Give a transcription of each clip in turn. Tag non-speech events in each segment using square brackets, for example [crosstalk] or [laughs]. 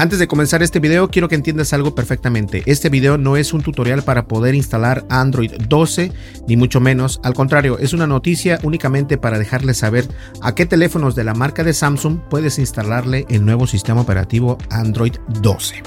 Antes de comenzar este video, quiero que entiendas algo perfectamente. Este video no es un tutorial para poder instalar Android 12, ni mucho menos. Al contrario, es una noticia únicamente para dejarles saber a qué teléfonos de la marca de Samsung puedes instalarle el nuevo sistema operativo Android 12.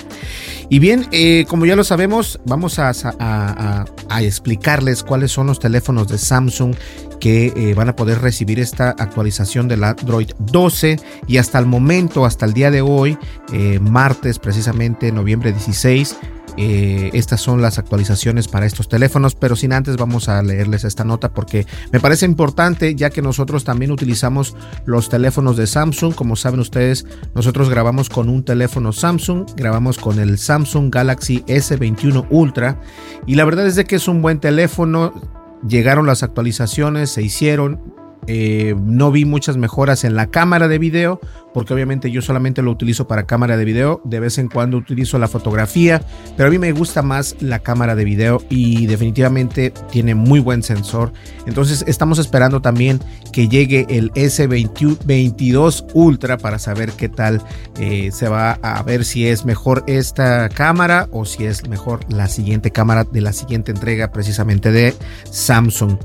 Y bien, eh, como ya lo sabemos, vamos a, explicarles cuáles son los teléfonos de Samsung que eh, van a poder recibir esta actualización del Android 12 y hasta el momento, hasta el día de hoy, eh, martes precisamente, noviembre 16, eh, estas son las actualizaciones para estos teléfonos, pero sin antes vamos a leerles esta nota porque me parece importante ya que nosotros también utilizamos los teléfonos de Samsung. Como saben ustedes, nosotros grabamos con un teléfono Samsung, grabamos con el Samsung Galaxy S21 Ultra y la verdad es de que es un buen teléfono. Llegaron las actualizaciones, se hicieron, eh, no vi muchas mejoras en la cámara de video, porque obviamente yo solamente lo utilizo para cámara de video. De vez en cuando utilizo la fotografía, pero a mí me gusta más la cámara de video y definitivamente tiene muy buen sensor. Entonces estamos esperando también que llegue el S22 Ultra para saber qué tal eh, se va a ver si es mejor esta cámara o si es mejor la siguiente cámara de la siguiente entrega precisamente de Samsung.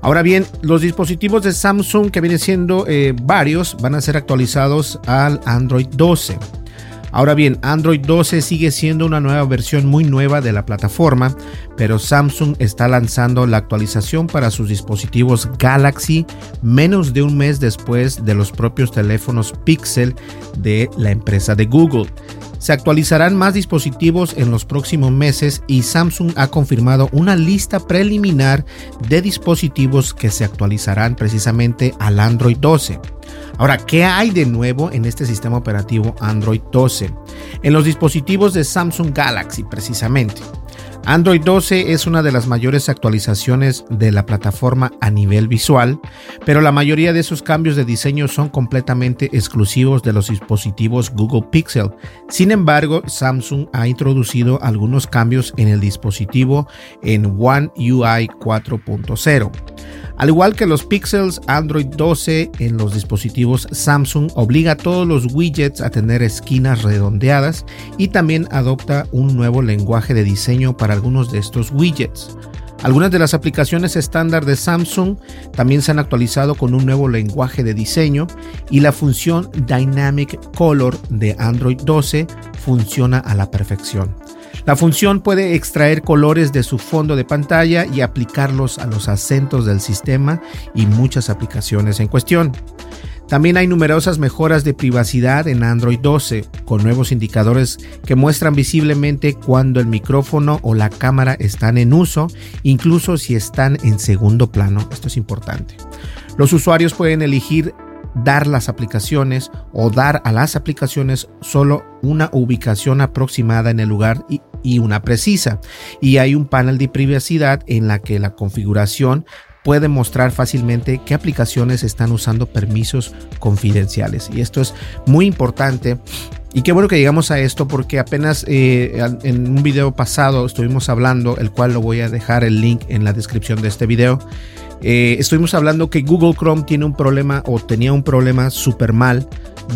Ahora bien, los dispositivos de Samsung que vienen siendo eh, varios van a ser actualizados al Android 12. Ahora bien, Android 12 sigue siendo una nueva versión muy nueva de la plataforma, pero Samsung está lanzando la actualización para sus dispositivos Galaxy menos de un mes después de los propios teléfonos Pixel de la empresa de Google. Se actualizarán más dispositivos en los próximos meses y Samsung ha confirmado una lista preliminar de dispositivos que se actualizarán precisamente al Android 12. Ahora, ¿qué hay de nuevo en este sistema operativo Android 12? En los dispositivos de Samsung Galaxy precisamente. Android 12 es una de las mayores actualizaciones de la plataforma a nivel visual, pero la mayoría de esos cambios de diseño son completamente exclusivos de los dispositivos Google Pixel. Sin embargo, Samsung ha introducido algunos cambios en el dispositivo en One UI 4.0. Al igual que los Pixels, Android 12 en los dispositivos Samsung obliga a todos los widgets a tener esquinas redondeadas y también adopta un nuevo lenguaje de diseño para algunos de estos widgets. Algunas de las aplicaciones estándar de Samsung también se han actualizado con un nuevo lenguaje de diseño y la función Dynamic Color de Android 12 funciona a la perfección. La función puede extraer colores de su fondo de pantalla y aplicarlos a los acentos del sistema y muchas aplicaciones en cuestión. También hay numerosas mejoras de privacidad en Android 12, con nuevos indicadores que muestran visiblemente cuando el micrófono o la cámara están en uso, incluso si están en segundo plano. Esto es importante. Los usuarios pueden elegir dar las aplicaciones o dar a las aplicaciones solo una ubicación aproximada en el lugar y, una precisa. Y hay un panel de privacidad en la que la configuración puede mostrar fácilmente qué aplicaciones están usando permisos confidenciales. Y esto es muy importante. Y qué bueno que llegamos a esto porque apenas eh, en un video pasado estuvimos hablando, el cual lo voy a dejar el link en la descripción de este video Eh, estuvimos hablando que Google Chrome tiene un problema o tenía un problema súper mal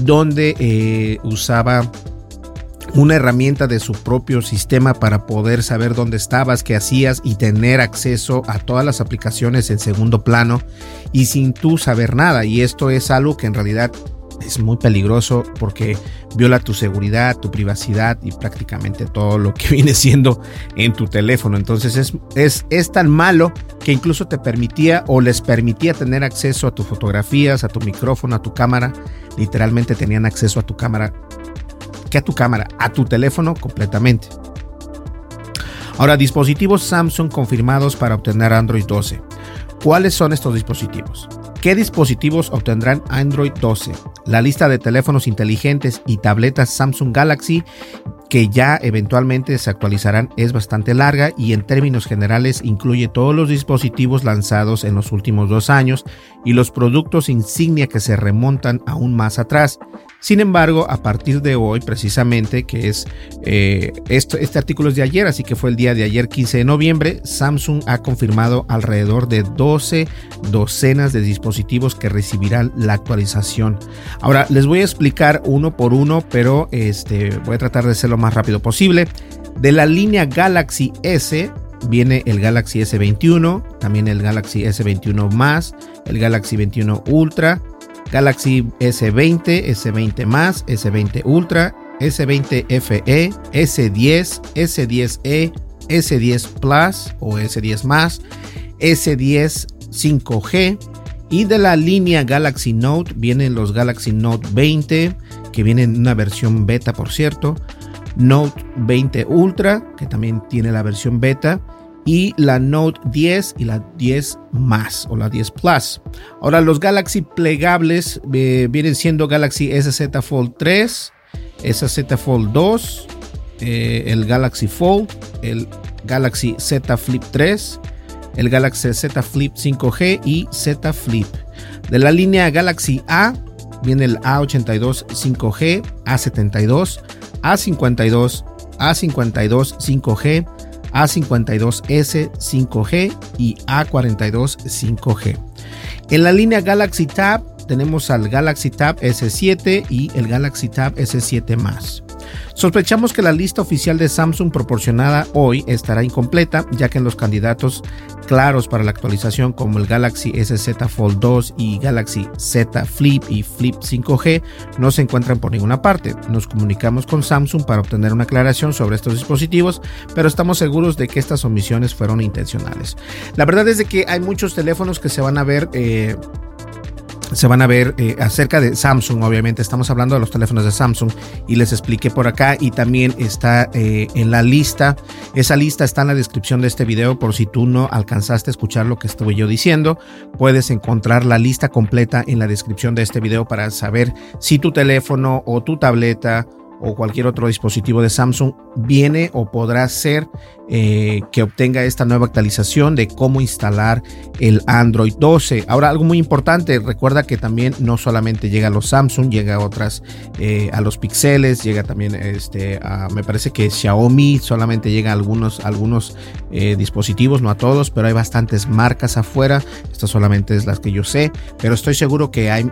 donde eh, usaba una herramienta de su propio sistema para poder saber dónde estabas, qué hacías y tener acceso a todas las aplicaciones en segundo plano y sin tú saber nada. Y esto es algo que en realidad es muy peligroso porque viola tu seguridad, tu privacidad y prácticamente todo lo que [laughs] viene siendo en tu teléfono. Entonces es, es, es tan malo que incluso te permitía o les permitía tener acceso a tus fotografías, a tu micrófono, a tu cámara. Literalmente tenían acceso a tu cámara, que a tu cámara, a tu teléfono completamente. Ahora, dispositivos Samsung confirmados para obtener Android 12. ¿Cuáles son estos dispositivos? ¿Qué dispositivos obtendrán Android 12? La lista de teléfonos inteligentes y tabletas Samsung Galaxy que ya eventualmente se actualizarán es bastante larga y en términos generales incluye todos los dispositivos lanzados en los últimos dos años y los productos insignia que se remontan aún más atrás. Sin embargo, a partir de hoy, precisamente, que es eh, este artículo es de ayer, así que fue el día de ayer 15 de noviembre, Samsung ha confirmado alrededor de 12 docenas de dispositivos que recibirán la actualización. Ahora, les voy a explicar uno por uno, pero este, voy a tratar de hacerlo más rápido posible. De la línea Galaxy S viene el Galaxy S21, también el Galaxy S21 más, el Galaxy 21 Ultra, Galaxy S20, S20 más, S20 Ultra, S20 FE, S10, S10e, S10 Plus o S10 más, S10 5G y de la línea Galaxy Note vienen los Galaxy Note 20 que vienen en una versión beta por cierto, Note 20 Ultra que también tiene la versión beta y la Note 10 y la 10 más o la 10 Plus. Ahora los Galaxy plegables eh, vienen siendo Galaxy SZ Fold 3, SZ Fold 2, eh, el Galaxy Fold, el Galaxy Z Flip 3, el Galaxy Z Flip 5G y Z Flip. De la línea Galaxy A viene el A82 5G, A72, A52, A52 5G, a52S 5G y A42 5G. En la línea Galaxy Tab tenemos al Galaxy Tab S7 y el Galaxy Tab S7 más. Sospechamos que la lista oficial de Samsung proporcionada hoy estará incompleta, ya que en los candidatos claros para la actualización como el Galaxy SZ Fold 2 y Galaxy Z Flip y Flip 5G no se encuentran por ninguna parte. Nos comunicamos con Samsung para obtener una aclaración sobre estos dispositivos, pero estamos seguros de que estas omisiones fueron intencionales. La verdad es de que hay muchos teléfonos que se van a ver eh, se van a ver eh, acerca de Samsung, obviamente. Estamos hablando de los teléfonos de Samsung y les expliqué por acá. Y también está eh, en la lista, esa lista está en la descripción de este video por si tú no alcanzaste a escuchar lo que estuve yo diciendo, puedes encontrar la lista completa en la descripción de este video para saber si tu teléfono o tu tableta o cualquier otro dispositivo de Samsung viene o podrá ser eh, que obtenga esta nueva actualización de cómo instalar el Android 12. Ahora algo muy importante, recuerda que también no solamente llega a los Samsung, llega a otras, eh, a los Pixeles, llega también este, a, me parece que Xiaomi solamente llega a algunos, algunos eh, dispositivos, no a todos, pero hay bastantes marcas afuera, estas solamente es las que yo sé, pero estoy seguro que hay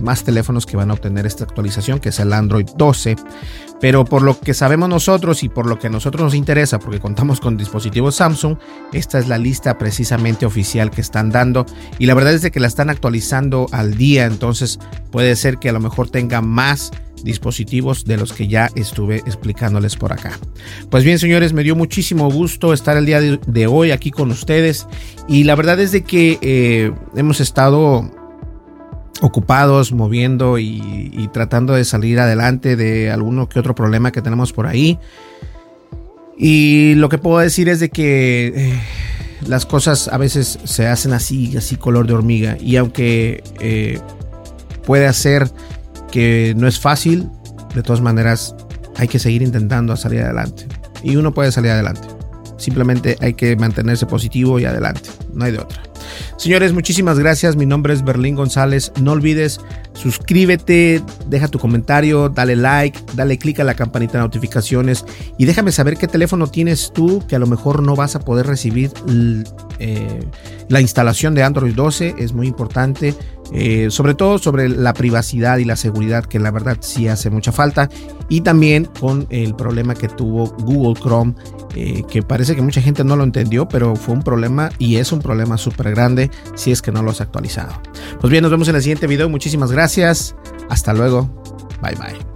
más teléfonos que van a obtener esta actualización, que es el Android 12. Pero por lo que sabemos nosotros y por lo que a nosotros nos interesa, porque contamos con dispositivos Samsung, esta es la lista precisamente oficial que están dando. Y la verdad es de que la están actualizando al día, entonces puede ser que a lo mejor tenga más dispositivos de los que ya estuve explicándoles por acá. Pues bien, señores, me dio muchísimo gusto estar el día de, hoy aquí con ustedes. Y la verdad es de que eh, hemos estado ocupados, moviendo y, tratando de salir adelante de alguno que otro problema que tenemos por ahí. Y lo que puedo decir es de que eh, las cosas a veces se hacen así, así color de hormiga. Y aunque eh, puede hacer que no es fácil, de todas maneras hay que seguir intentando salir adelante. Y uno puede salir adelante. Simplemente hay que mantenerse positivo y adelante. No hay de otra. Señores, muchísimas gracias. Mi nombre es Berlín González. No olvides, suscríbete, deja tu comentario, dale like, dale click a la campanita de notificaciones y déjame saber qué teléfono tienes tú que a lo mejor no vas a poder recibir eh, la instalación de Android 12. Es muy importante. Eh, sobre todo sobre la privacidad y la seguridad que la verdad sí hace mucha falta. Y también con el problema que tuvo Google Chrome eh, que parece que mucha gente no lo entendió pero fue un problema y es un problema súper grande si es que no lo has actualizado. Pues bien nos vemos en el siguiente video. Muchísimas gracias. Hasta luego. Bye bye